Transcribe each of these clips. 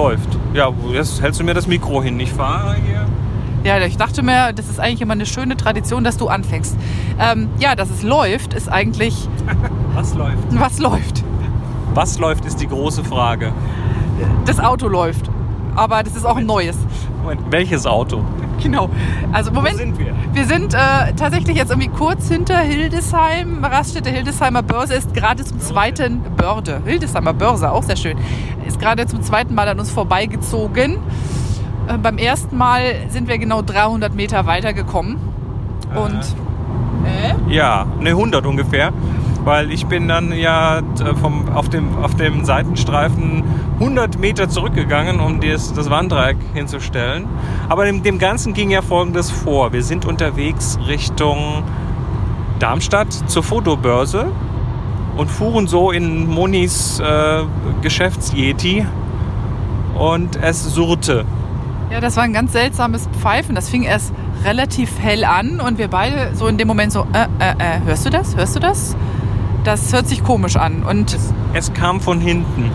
läuft. Ja, jetzt hältst du mir das Mikro hin. Ich fahre hier. Ja, ich dachte mir, das ist eigentlich immer eine schöne Tradition, dass du anfängst. Ähm, ja, dass es läuft, ist eigentlich. Was läuft? Was läuft? Was läuft, ist die große Frage. Das Auto läuft. Aber das ist auch ein neues. Moment, welches Auto? Genau. Also Moment. Wo sind wir? Wir sind äh, tatsächlich jetzt irgendwie kurz hinter Hildesheim. Raststätte Hildesheimer Börse ist gerade zum zweiten Börde. Hildesheimer Börse, auch sehr schön. Ist gerade zum zweiten Mal an uns vorbeigezogen. Äh, beim ersten Mal sind wir genau 300 Meter weitergekommen. Und äh? Ja, ne 100 ungefähr. Weil ich bin dann ja äh, vom, auf, dem, auf dem Seitenstreifen 100 Meter zurückgegangen, um das, das Warndreieck hinzustellen. Aber dem, dem Ganzen ging ja Folgendes vor. Wir sind unterwegs Richtung Darmstadt zur Fotobörse und fuhren so in Monis äh, Geschäftsyeti und es surrte. Ja, das war ein ganz seltsames Pfeifen. Das fing erst relativ hell an und wir beide so in dem Moment so, äh, äh, äh, hörst du das? Hörst du das? Das hört sich komisch an. Und Es kam von hinten.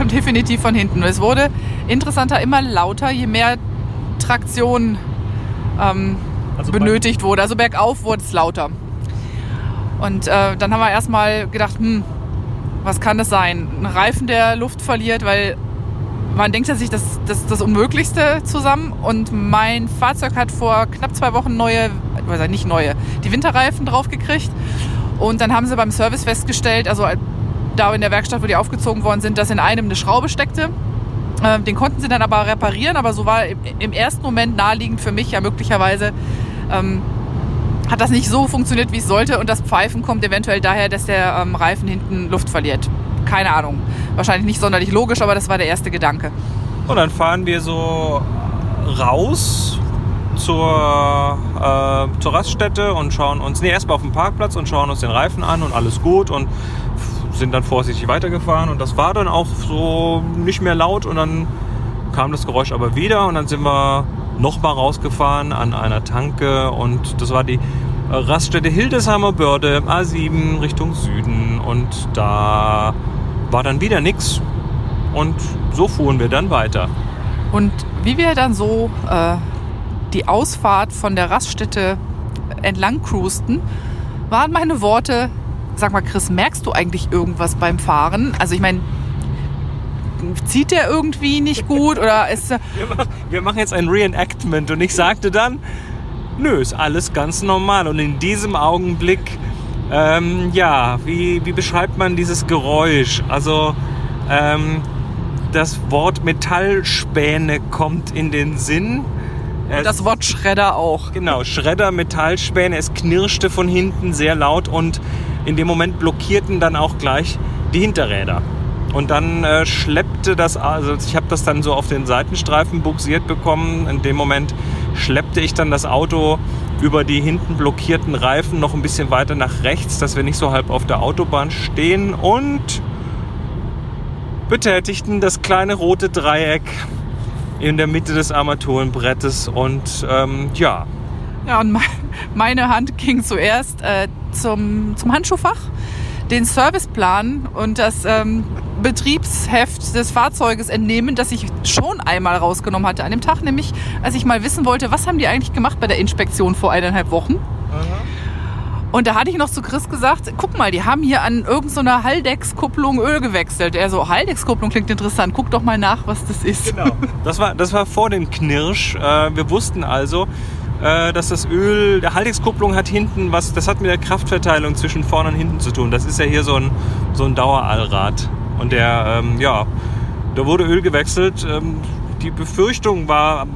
Kam definitiv von hinten. Es wurde interessanter immer lauter, je mehr Traktion ähm, Also benötigt wurde. Also bergauf wurde es lauter. Und äh, dann haben wir erstmal gedacht, hm, was kann das sein? Ein Reifen, der Luft verliert, weil man denkt ja sich, das ist das, das Unmöglichste zusammen. Und mein Fahrzeug hat vor knapp zwei Wochen neue, oder nicht neue, die Winterreifen draufgekriegt. Und dann haben sie beim Service festgestellt, also da in der Werkstatt, wo die aufgezogen worden sind, dass in einem eine Schraube steckte. Ähm, Den konnten sie dann aber reparieren, aber so war im, ersten Moment naheliegend für mich ja möglicherweise ähm, hat das nicht so funktioniert, wie es sollte und das Pfeifen kommt eventuell daher, dass der ähm, Reifen hinten Luft verliert. Keine Ahnung. Wahrscheinlich nicht sonderlich logisch, aber das war der erste Gedanke. Und dann fahren wir so raus zur, äh, zur Raststätte und schauen uns, nee, erstmal auf dem Parkplatz und schauen uns den Reifen an und alles gut und sind dann vorsichtig weitergefahren und das war dann auch so nicht mehr laut und dann kam das Geräusch aber wieder und dann sind wir nochmal rausgefahren an einer Tanke und das war die Raststätte Hildesheimer Börde A7 Richtung Süden und da war dann wieder nichts und so fuhren wir dann weiter. Und wie wir dann so äh, die Ausfahrt von der Raststätte entlang cruisten, waren meine Worte, sag mal Chris, merkst du eigentlich irgendwas beim Fahren? Also ich meine, zieht der irgendwie nicht gut oder ist er... Wir machen, wir machen jetzt ein Reenactment und ich sagte dann, nö, ist alles ganz normal. Und in diesem Augenblick, ähm, ja, wie, wie beschreibt man dieses Geräusch? Also, ähm, das Wort Metallspäne kommt in den Sinn. Es- Das Wort Schredder auch. Genau, Schredder, Metallspäne, es knirschte von hinten sehr laut und in dem Moment blockierten dann auch gleich die Hinterräder. Und dann äh, schleppte das, also ich habe das dann so auf den Seitenstreifen buxiert bekommen. In dem Moment schleppte ich dann das Auto über die hinten blockierten Reifen noch ein bisschen weiter nach rechts, dass wir nicht so halb auf der Autobahn stehen und betätigten das kleine rote Dreieck in der Mitte des Armaturenbrettes und ähm, ja, Ja, und me- meine Hand ging zuerst äh, zum, zum Handschuhfach, den Serviceplan und das ähm, Betriebsheft des Fahrzeuges entnehmen, das ich schon einmal rausgenommen hatte an dem Tag, nämlich als ich mal wissen wollte, was haben die eigentlich gemacht bei der Inspektion vor eineinhalb Wochen. Und da hatte ich noch zu Chris gesagt, guck mal, die haben hier an irgendeiner Haldex-Kupplung Öl gewechselt. Er so, Haldex-Kupplung klingt interessant, guck doch mal nach, was das ist. Genau. Das war, das war vor dem Knirsch. Äh, wir wussten also, dass das Öl, der Haltungskupplung hat hinten was, das hat mit der Kraftverteilung zwischen vorne und hinten zu tun. Das ist ja hier so ein, so ein Dauerallrad. Und der, ähm, ja, da wurde Öl gewechselt. Ähm, die Befürchtung war,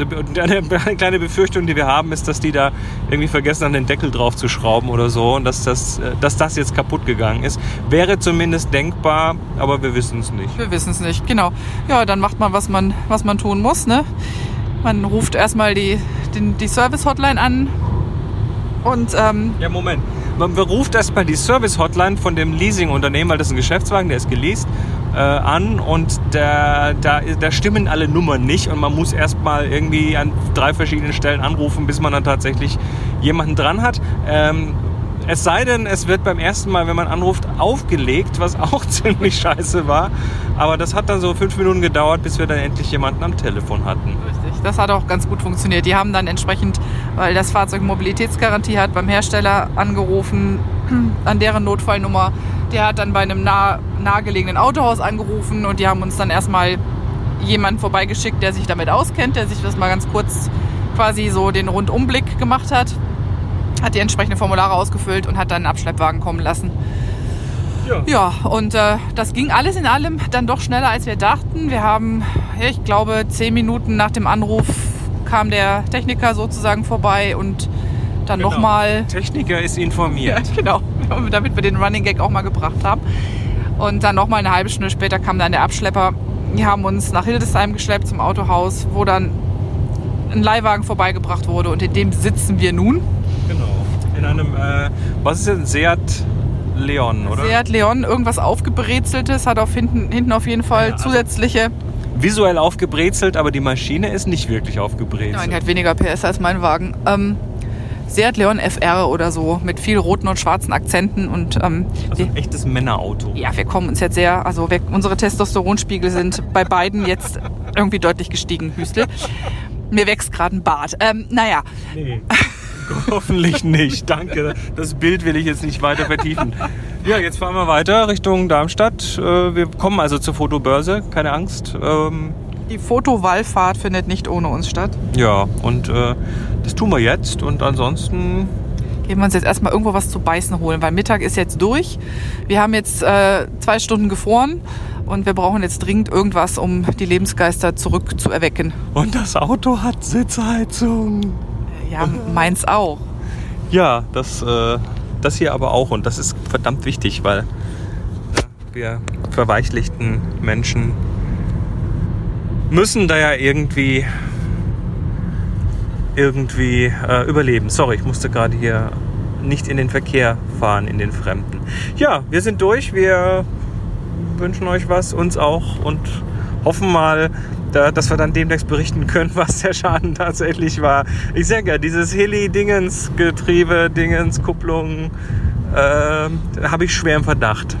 eine, eine kleine Befürchtung, die wir haben, ist, dass die da irgendwie vergessen haben, den Deckel drauf zu schrauben oder so und dass das, äh, dass das jetzt kaputt gegangen ist. Wäre zumindest denkbar, aber wir wissen es nicht. Wir wissen es nicht, genau. Ja, dann macht man, was man, was man tun muss. Ne? Man ruft erstmal die, den, die Service-Hotline an und ähm, Ja, Moment. Man beruft erstmal die Service-Hotline von dem Leasing-Unternehmen, weil das ist ein Geschäftswagen, der ist geleast, äh, an und da, da, da stimmen alle Nummern nicht und man muss erstmal irgendwie an drei verschiedenen Stellen anrufen, bis man dann tatsächlich jemanden dran hat. Ähm, Es sei denn, es wird beim ersten Mal, wenn man anruft, aufgelegt, was auch ziemlich scheiße war. Aber das hat dann so fünf Minuten gedauert, bis wir dann endlich jemanden am Telefon hatten. Das hat auch ganz gut funktioniert. Die haben dann entsprechend, weil das Fahrzeug Mobilitätsgarantie hat, beim Hersteller angerufen, an deren Notfallnummer. Der hat dann bei einem nah, nahegelegenen Autohaus angerufen und die haben uns dann erstmal jemanden vorbeigeschickt, der sich damit auskennt, der sich das mal ganz kurz quasi so den Rundumblick gemacht hat hat die entsprechenden Formulare ausgefüllt und hat dann einen Abschleppwagen kommen lassen. Ja, ja und äh, das ging alles in allem dann doch schneller, als wir dachten. Wir haben, ich glaube, zehn Minuten nach dem Anruf kam der Techniker sozusagen vorbei und dann genau. nochmal. Techniker ist informiert. Ja, genau, damit wir den Running Gag auch mal gebracht haben. Und dann nochmal eine halbe Stunde später kam dann der Abschlepper. Die haben uns nach Hildesheim geschleppt zum Autohaus, wo dann ein Leihwagen vorbeigebracht wurde und in dem sitzen wir nun. Genau. In einem, äh, was ist denn, Seat Leon, oder? Seat Leon, irgendwas aufgebrezeltes, hat auf hinten, hinten auf jeden Fall ja, also zusätzliche. Visuell aufgebrezelt, aber die Maschine ist nicht wirklich aufgebrezelt. Nein, die hat weniger PS als mein Wagen. Ähm, Seat Leon FR oder so mit viel roten und schwarzen Akzenten und ähm, also ein echtes Männerauto. Ja, wir kommen uns jetzt sehr, also wir, unsere Testosteronspiegel sind bei beiden jetzt irgendwie deutlich gestiegen, Hüstel. Mir wächst gerade ein Bart. Ähm, naja. Nee. Hoffentlich nicht, danke. Das Bild will ich jetzt nicht weiter vertiefen. Ja, jetzt fahren wir weiter Richtung Darmstadt. Äh, wir kommen also zur Fotobörse, keine Angst. Ähm, Die Fotowallfahrt findet nicht ohne uns statt. Ja, und äh, das tun wir jetzt und ansonsten gehen wir uns jetzt erstmal irgendwo was zu beißen holen, weil Mittag ist jetzt durch. Wir haben jetzt äh, zwei Stunden gefroren und wir brauchen jetzt dringend irgendwas, um die Lebensgeister zurück zu erwecken. Und das Auto hat Sitzheizung. Ja, meins auch. Ja, das, äh, das hier aber auch. Und das ist verdammt wichtig, weil äh, wir verweichlichten Menschen müssen da ja irgendwie irgendwie äh, überleben. Sorry, ich musste gerade hier nicht in den Verkehr fahren, in den Fremden. Ja, wir sind durch. Wir wünschen euch was, uns auch und hoffen mal, da, dass wir dann demnächst berichten können, was der Schaden tatsächlich war. Ich sage ja, dieses Heli-Dingens-Getriebe, Dingens-Kupplung, äh, habe ich schwer im Verdacht.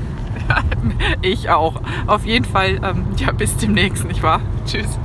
ich auch. Auf jeden Fall, ähm, ja, bis demnächst, nicht wahr? Tschüss.